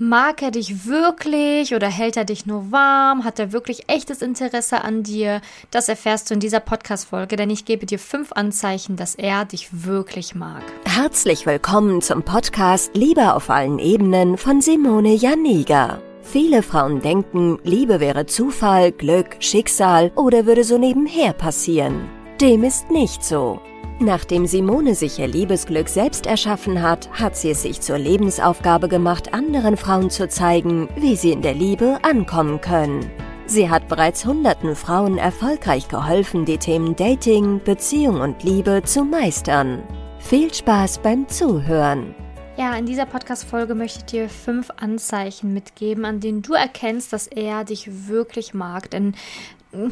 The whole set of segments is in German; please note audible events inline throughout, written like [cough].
Mag er dich wirklich oder hält er dich nur warm? Hat er wirklich echtes Interesse an dir? Das erfährst du in dieser Podcast-Folge, denn ich gebe dir fünf Anzeichen, dass er dich wirklich mag. Herzlich willkommen zum Podcast Liebe auf allen Ebenen von Simone Janiga. Viele Frauen denken, Liebe wäre Zufall, Glück, Schicksal oder würde so nebenher passieren. Dem ist nicht so. Nachdem Simone sich ihr Liebesglück selbst erschaffen hat, hat sie es sich zur Lebensaufgabe gemacht, anderen Frauen zu zeigen, wie sie in der Liebe ankommen können. Sie hat bereits hunderten Frauen erfolgreich geholfen, die Themen Dating, Beziehung und Liebe zu meistern. Viel Spaß beim Zuhören! Ja, in dieser Podcast-Folge möchte ich dir fünf Anzeichen mitgeben, an denen du erkennst, dass er dich wirklich mag. Denn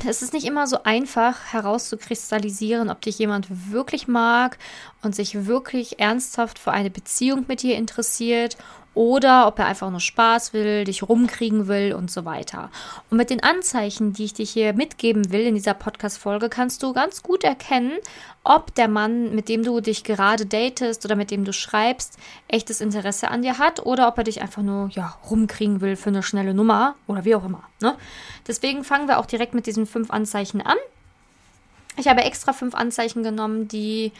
es ist nicht immer so einfach herauszukristallisieren, ob dich jemand wirklich mag und sich wirklich ernsthaft für eine Beziehung mit dir interessiert oder ob er einfach nur Spaß will, dich rumkriegen will und so weiter. Und mit den Anzeichen, die ich dir hier mitgeben will in dieser Podcast-Folge, kannst du ganz gut erkennen, ob der Mann, mit dem du dich gerade datest oder mit dem du schreibst, echtes Interesse an dir hat oder ob er dich einfach nur ja, rumkriegen will für eine schnelle Nummer oder wie auch immer. Ne? Deswegen fangen wir auch direkt mit diesen fünf Anzeichen an. Ich habe extra fünf Anzeichen genommen, die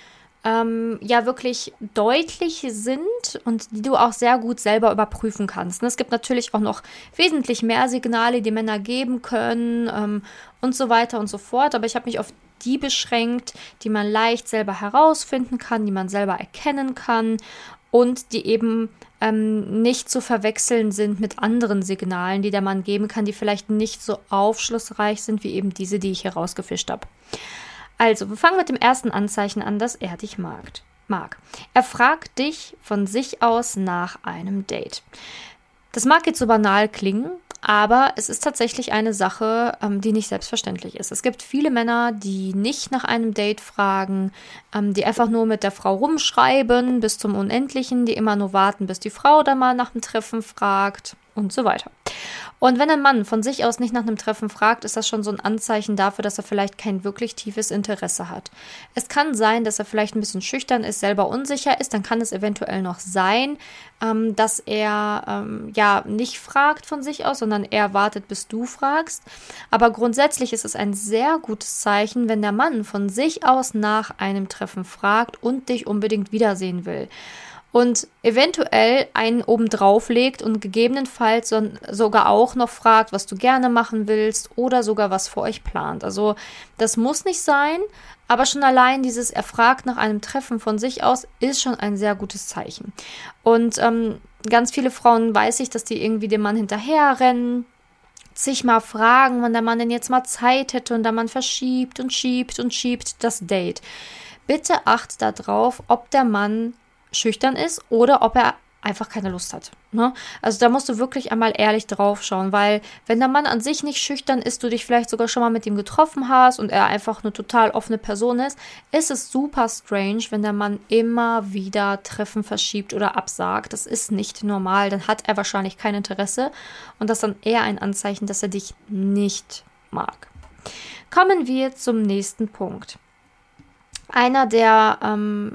ähm, ja wirklich deutlich sind und die du auch sehr gut selber überprüfen kannst. Es gibt natürlich auch noch wesentlich mehr Signale, die Männer geben können ähm, und so weiter und so fort. Aber ich habe mich auf die beschränkt, die man leicht selber herausfinden kann, die man selber erkennen kann und die eben ähm, nicht zu verwechseln sind mit anderen Signalen, die der Mann geben kann, die vielleicht nicht so aufschlussreich sind wie eben diese, die ich herausgefischt habe. Also, wir fangen mit dem ersten Anzeichen an, dass er dich mag. mag. Er fragt dich von sich aus nach einem Date. Das mag jetzt so banal klingen, aber es ist tatsächlich eine Sache, ähm, die nicht selbstverständlich ist. Es gibt viele Männer, die nicht nach einem Date fragen, ähm, die einfach nur mit der Frau rumschreiben bis zum Unendlichen, die immer nur warten, bis die Frau dann mal nach dem Treffen fragt und so weiter. Und wenn ein Mann von sich aus nicht nach einem Treffen fragt, ist das schon so ein Anzeichen dafür, dass er vielleicht kein wirklich tiefes Interesse hat. Es kann sein, dass er vielleicht ein bisschen schüchtern ist, selber unsicher ist, dann kann es eventuell noch sein, ähm, dass er ähm, ja nicht fragt von sich aus, sondern er wartet, bis du fragst. Aber grundsätzlich ist es ein sehr gutes Zeichen, wenn der Mann von sich aus nach einem Treffen fragt und dich unbedingt wiedersehen will und eventuell einen obendrauf legt und gegebenenfalls so, sogar auch noch fragt, was du gerne machen willst oder sogar was für euch plant. Also das muss nicht sein, aber schon allein dieses er fragt nach einem Treffen von sich aus ist schon ein sehr gutes Zeichen. Und ähm, ganz viele Frauen weiß ich, dass die irgendwie dem Mann hinterherrennen sich mal fragen, wann der Mann denn jetzt mal Zeit hätte und der Mann verschiebt und schiebt und schiebt das Date. Bitte acht darauf, ob der Mann schüchtern ist oder ob er einfach keine Lust hat. Ne? Also da musst du wirklich einmal ehrlich drauf schauen, weil wenn der Mann an sich nicht schüchtern ist, du dich vielleicht sogar schon mal mit ihm getroffen hast und er einfach eine total offene Person ist, ist es super strange, wenn der Mann immer wieder Treffen verschiebt oder absagt. Das ist nicht normal, dann hat er wahrscheinlich kein Interesse und das ist dann eher ein Anzeichen, dass er dich nicht mag. Kommen wir zum nächsten Punkt einer der ähm,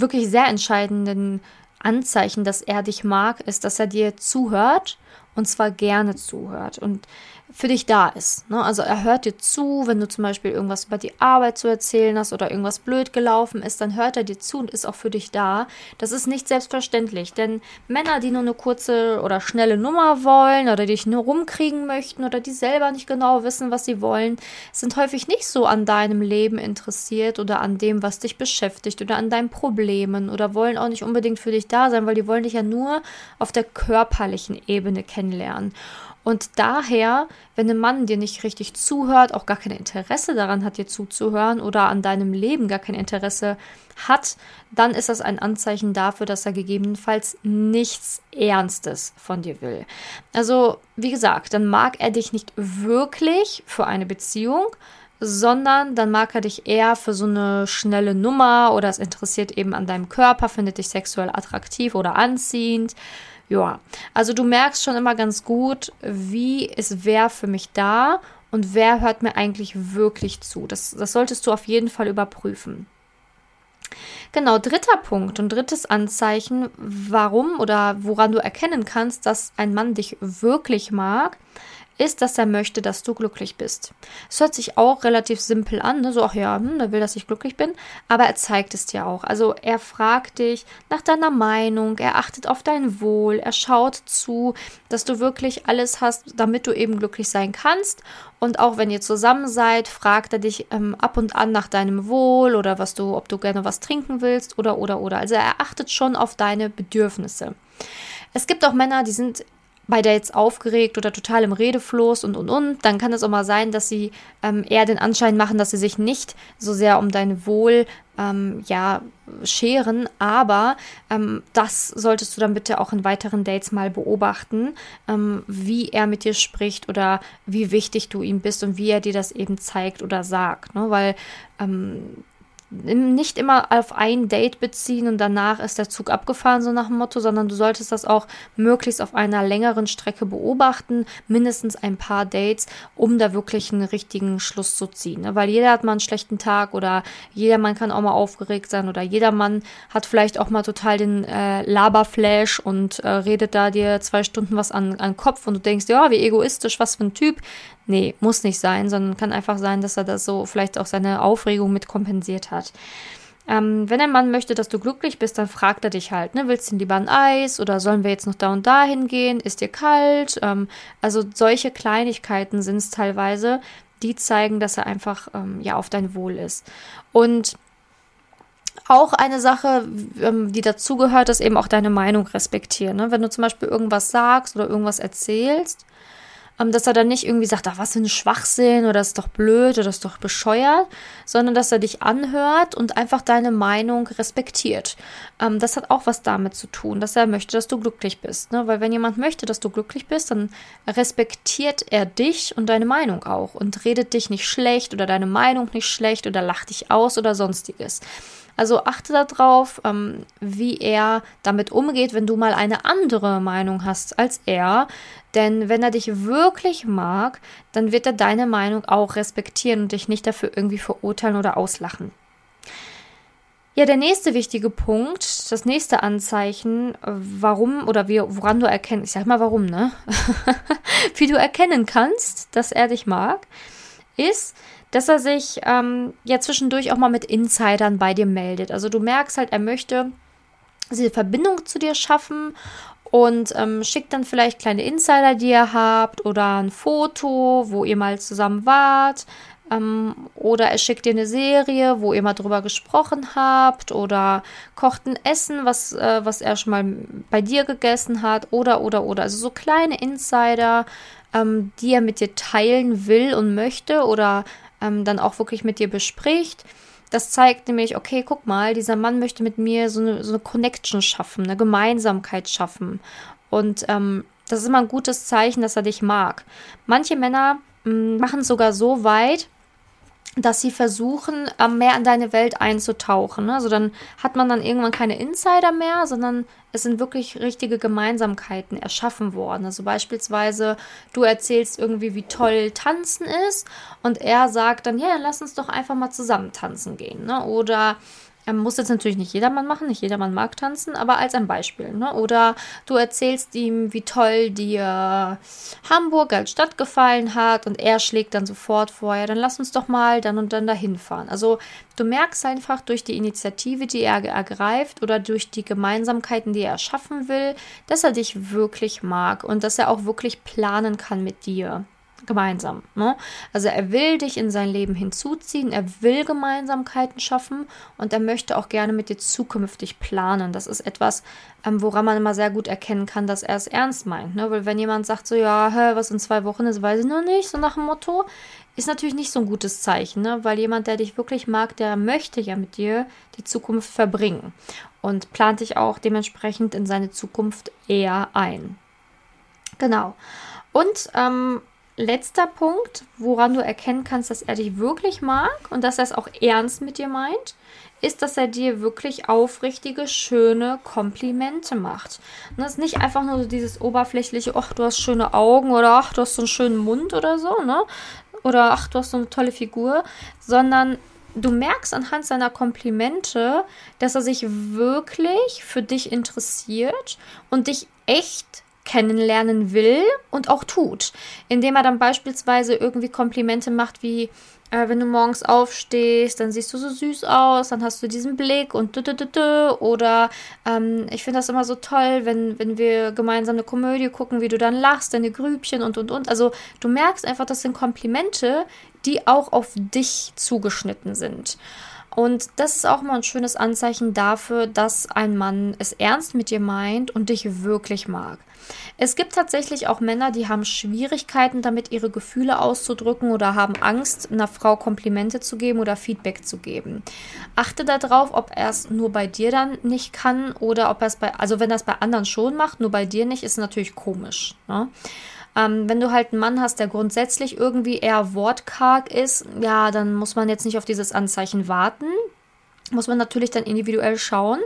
wirklich sehr entscheidenden Anzeichen, dass er dich mag, ist, dass er dir zuhört und zwar gerne zuhört. Und für dich da ist. Ne? Also er hört dir zu, wenn du zum Beispiel irgendwas über die Arbeit zu erzählen hast oder irgendwas blöd gelaufen ist, dann hört er dir zu und ist auch für dich da. Das ist nicht selbstverständlich, denn Männer, die nur eine kurze oder schnelle Nummer wollen oder dich nur rumkriegen möchten oder die selber nicht genau wissen, was sie wollen, sind häufig nicht so an deinem Leben interessiert oder an dem, was dich beschäftigt oder an deinen Problemen oder wollen auch nicht unbedingt für dich da sein, weil die wollen dich ja nur auf der körperlichen Ebene kennenlernen. Und daher, wenn ein Mann dir nicht richtig zuhört, auch gar kein Interesse daran hat, dir zuzuhören oder an deinem Leben gar kein Interesse hat, dann ist das ein Anzeichen dafür, dass er gegebenenfalls nichts Ernstes von dir will. Also, wie gesagt, dann mag er dich nicht wirklich für eine Beziehung, sondern dann mag er dich eher für so eine schnelle Nummer oder es interessiert eben an deinem Körper, findet dich sexuell attraktiv oder anziehend ja, also du merkst schon immer ganz gut, wie ist wer für mich da und wer hört mir eigentlich wirklich zu. Das, das solltest du auf jeden Fall überprüfen. Genau, dritter Punkt und drittes Anzeichen, warum oder woran du erkennen kannst, dass ein Mann dich wirklich mag, ist, dass er möchte, dass du glücklich bist. Es hört sich auch relativ simpel an, ne? so, ach ja, hm, er will, dass ich glücklich bin, aber er zeigt es dir auch. Also er fragt dich nach deiner Meinung, er achtet auf dein Wohl, er schaut zu, dass du wirklich alles hast, damit du eben glücklich sein kannst. Und auch wenn ihr zusammen seid, fragt er dich ähm, ab und an nach deinem Wohl oder was du, ob du gerne was trinken willst oder oder oder. Also er achtet schon auf deine Bedürfnisse. Es gibt auch Männer, die sind bei Dates aufgeregt oder total im Redefluss und und und, dann kann es auch mal sein, dass sie ähm, eher den Anschein machen, dass sie sich nicht so sehr um dein Wohl ähm, ja scheren, aber ähm, das solltest du dann bitte auch in weiteren Dates mal beobachten, ähm, wie er mit dir spricht oder wie wichtig du ihm bist und wie er dir das eben zeigt oder sagt, ne? weil ähm, nicht immer auf ein Date beziehen und danach ist der Zug abgefahren, so nach dem Motto, sondern du solltest das auch möglichst auf einer längeren Strecke beobachten, mindestens ein paar Dates, um da wirklich einen richtigen Schluss zu ziehen. Ne? Weil jeder hat mal einen schlechten Tag oder jeder Mann kann auch mal aufgeregt sein oder jeder Mann hat vielleicht auch mal total den äh, Laberflash und äh, redet da dir zwei Stunden was an, an Kopf und du denkst, ja, wie egoistisch, was für ein Typ. Nee, muss nicht sein, sondern kann einfach sein, dass er das so vielleicht auch seine Aufregung mit kompensiert hat. Ähm, wenn ein Mann möchte, dass du glücklich bist, dann fragt er dich halt, ne, willst du lieber ein Eis oder sollen wir jetzt noch da und da hingehen? Ist dir kalt? Ähm, also solche Kleinigkeiten sind es teilweise, die zeigen, dass er einfach ähm, ja auf dein Wohl ist. Und auch eine Sache, ähm, die dazugehört, ist eben auch deine Meinung respektieren. Ne? Wenn du zum Beispiel irgendwas sagst oder irgendwas erzählst, dass er dann nicht irgendwie sagt, ach, was für ein Schwachsinn oder das ist doch blöd oder das ist doch bescheuert, sondern dass er dich anhört und einfach deine Meinung respektiert. Ähm, das hat auch was damit zu tun, dass er möchte, dass du glücklich bist. Ne? Weil wenn jemand möchte, dass du glücklich bist, dann respektiert er dich und deine Meinung auch und redet dich nicht schlecht oder deine Meinung nicht schlecht oder lacht dich aus oder sonstiges. Also achte darauf, ähm, wie er damit umgeht, wenn du mal eine andere Meinung hast als er. Denn wenn er dich wirklich mag, dann wird er deine Meinung auch respektieren und dich nicht dafür irgendwie verurteilen oder auslachen. Ja, der nächste wichtige Punkt, das nächste Anzeichen, warum oder wie, woran du erkennst, ich sag mal warum, ne? [laughs] wie du erkennen kannst, dass er dich mag, ist, dass er sich ähm, ja zwischendurch auch mal mit Insidern bei dir meldet. Also du merkst halt, er möchte diese Verbindung zu dir schaffen und ähm, schickt dann vielleicht kleine Insider, die ihr habt oder ein Foto, wo ihr mal zusammen wart. Ähm, oder er schickt dir eine Serie, wo ihr mal drüber gesprochen habt oder kocht ein Essen, was, äh, was er schon mal bei dir gegessen hat oder, oder, oder. Also so kleine Insider, ähm, die er mit dir teilen will und möchte oder ähm, dann auch wirklich mit dir bespricht. Das zeigt nämlich, okay, guck mal, dieser Mann möchte mit mir so eine, so eine Connection schaffen, eine Gemeinsamkeit schaffen. Und ähm, das ist immer ein gutes Zeichen, dass er dich mag. Manche Männer mm, machen es sogar so weit, dass sie versuchen, ähm, mehr in deine Welt einzutauchen. Ne? Also dann hat man dann irgendwann keine Insider mehr, sondern es sind wirklich richtige Gemeinsamkeiten erschaffen worden. Also beispielsweise, du erzählst irgendwie, wie toll Tanzen ist und er sagt dann, ja, lass uns doch einfach mal zusammen tanzen gehen. Ne? Oder ähm, muss jetzt natürlich nicht jedermann machen, nicht jedermann mag tanzen, aber als ein Beispiel. Ne? Oder du erzählst ihm, wie toll dir Hamburg als Stadt gefallen hat und er schlägt dann sofort vor, ja, dann lass uns doch mal dann und dann dahin fahren. Also du merkst einfach durch die Initiative, die er ergreift oder durch die Gemeinsamkeiten, die er erschaffen will, dass er dich wirklich mag und dass er auch wirklich planen kann mit dir gemeinsam. Ne? Also er will dich in sein Leben hinzuziehen, er will Gemeinsamkeiten schaffen und er möchte auch gerne mit dir zukünftig planen. Das ist etwas, ähm, woran man immer sehr gut erkennen kann, dass er es ernst meint. Ne? Weil wenn jemand sagt so, ja, hä, was in zwei Wochen ist, weiß ich noch nicht, so nach dem Motto, ist natürlich nicht so ein gutes Zeichen, ne? weil jemand, der dich wirklich mag, der möchte ja mit dir die Zukunft verbringen und plant dich auch dementsprechend in seine Zukunft eher ein. Genau. Und ähm, letzter Punkt, woran du erkennen kannst, dass er dich wirklich mag und dass er es auch ernst mit dir meint, ist, dass er dir wirklich aufrichtige, schöne Komplimente macht. Und das ist nicht einfach nur so dieses oberflächliche, ach, du hast schöne Augen oder ach, du hast so einen schönen Mund oder so, ne? Oder ach, du hast so eine tolle Figur, sondern du merkst anhand seiner Komplimente, dass er sich wirklich für dich interessiert und dich echt kennenlernen will und auch tut, indem er dann beispielsweise irgendwie Komplimente macht wie äh, wenn du morgens aufstehst, dann siehst du so süß aus, dann hast du diesen Blick und oder ähm, ich finde das immer so toll, wenn, wenn wir gemeinsam eine Komödie gucken, wie du dann lachst, deine Grübchen und und und. Also du merkst einfach, das sind Komplimente, die auch auf dich zugeschnitten sind. Und das ist auch mal ein schönes Anzeichen dafür, dass ein Mann es ernst mit dir meint und dich wirklich mag. Es gibt tatsächlich auch Männer, die haben Schwierigkeiten damit, ihre Gefühle auszudrücken oder haben Angst, einer Frau Komplimente zu geben oder Feedback zu geben. Achte darauf, ob er es nur bei dir dann nicht kann oder ob er es bei, also wenn er es bei anderen schon macht, nur bei dir nicht, ist natürlich komisch. Ne? Ähm, wenn du halt einen Mann hast, der grundsätzlich irgendwie eher wortkarg ist, ja, dann muss man jetzt nicht auf dieses Anzeichen warten. Muss man natürlich dann individuell schauen.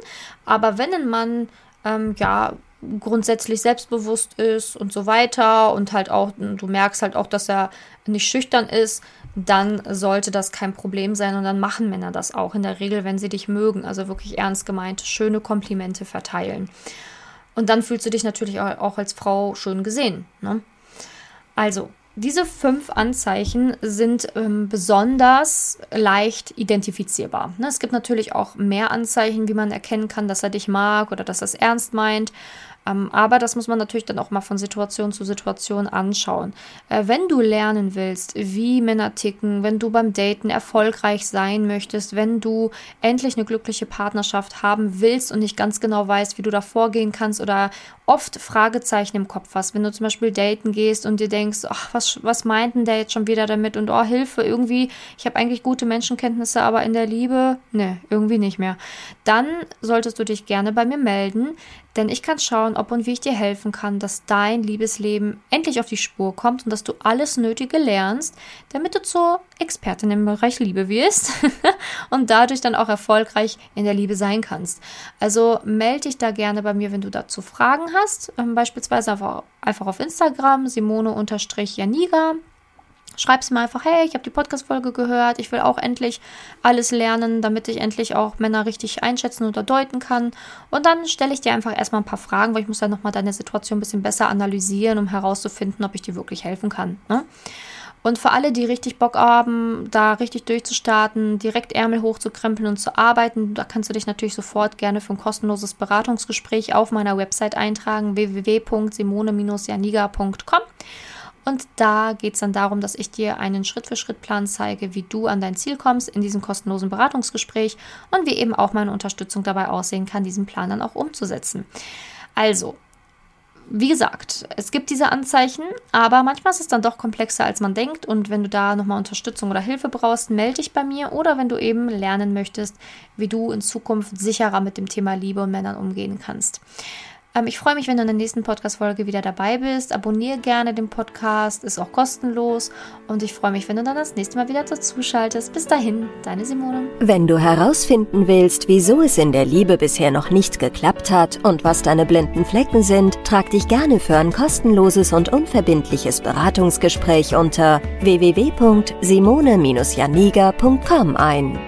Aber wenn ein Mann ähm, ja grundsätzlich selbstbewusst ist und so weiter und halt auch, du merkst halt auch, dass er nicht schüchtern ist, dann sollte das kein Problem sein und dann machen Männer das auch in der Regel, wenn sie dich mögen, also wirklich ernst gemeint, schöne Komplimente verteilen. Und dann fühlst du dich natürlich auch als Frau schön gesehen. Ne? Also, diese fünf Anzeichen sind ähm, besonders leicht identifizierbar. Ne, es gibt natürlich auch mehr Anzeichen, wie man erkennen kann, dass er dich mag oder dass er es ernst meint. Ähm, aber das muss man natürlich dann auch mal von Situation zu Situation anschauen. Äh, wenn du lernen willst, wie Männer ticken, wenn du beim Daten erfolgreich sein möchtest, wenn du endlich eine glückliche Partnerschaft haben willst und nicht ganz genau weißt, wie du da vorgehen kannst oder oft Fragezeichen im Kopf hast, wenn du zum Beispiel daten gehst und dir denkst, ach, was, was meint denn der jetzt schon wieder damit und oh, Hilfe, irgendwie, ich habe eigentlich gute Menschenkenntnisse, aber in der Liebe, ne, irgendwie nicht mehr. Dann solltest du dich gerne bei mir melden, denn ich kann schauen, ob und wie ich dir helfen kann, dass dein Liebesleben endlich auf die Spur kommt und dass du alles Nötige lernst, damit du zur Expertin im Bereich Liebe wirst [laughs] und dadurch dann auch erfolgreich in der Liebe sein kannst. Also melde dich da gerne bei mir, wenn du dazu Fragen hast. Ähm, beispielsweise einfach, einfach auf Instagram, Simone-Janiga Schreib's mir einfach, hey, ich habe die Podcast-Folge gehört, ich will auch endlich alles lernen, damit ich endlich auch Männer richtig einschätzen oder deuten kann. Und dann stelle ich dir einfach erstmal ein paar Fragen, weil ich muss dann nochmal deine Situation ein bisschen besser analysieren, um herauszufinden, ob ich dir wirklich helfen kann. Ne? Und für alle, die richtig Bock haben, da richtig durchzustarten, direkt Ärmel hochzukrempeln und zu arbeiten, da kannst du dich natürlich sofort gerne für ein kostenloses Beratungsgespräch auf meiner Website eintragen, www.simone-janiga.com. Und da geht es dann darum, dass ich dir einen Schritt-für-Schritt-Plan zeige, wie du an dein Ziel kommst in diesem kostenlosen Beratungsgespräch und wie eben auch meine Unterstützung dabei aussehen kann, diesen Plan dann auch umzusetzen. Also, wie gesagt, es gibt diese Anzeichen, aber manchmal ist es dann doch komplexer, als man denkt. Und wenn du da nochmal Unterstützung oder Hilfe brauchst, melde dich bei mir. Oder wenn du eben lernen möchtest, wie du in Zukunft sicherer mit dem Thema Liebe und Männern umgehen kannst. Ähm, ich freue mich, wenn du in der nächsten Podcast-Folge wieder dabei bist. Abonniere gerne den Podcast, ist auch kostenlos. Und ich freue mich, wenn du dann das nächste Mal wieder dazu schaltest. Bis dahin, deine Simone. Wenn du herausfinden willst, wieso es in der Liebe bisher noch nicht geklappt hat und was deine blinden Flecken sind, trag dich gerne für ein kostenloses und unverbindliches Beratungsgespräch unter www.simone-janiga.com ein.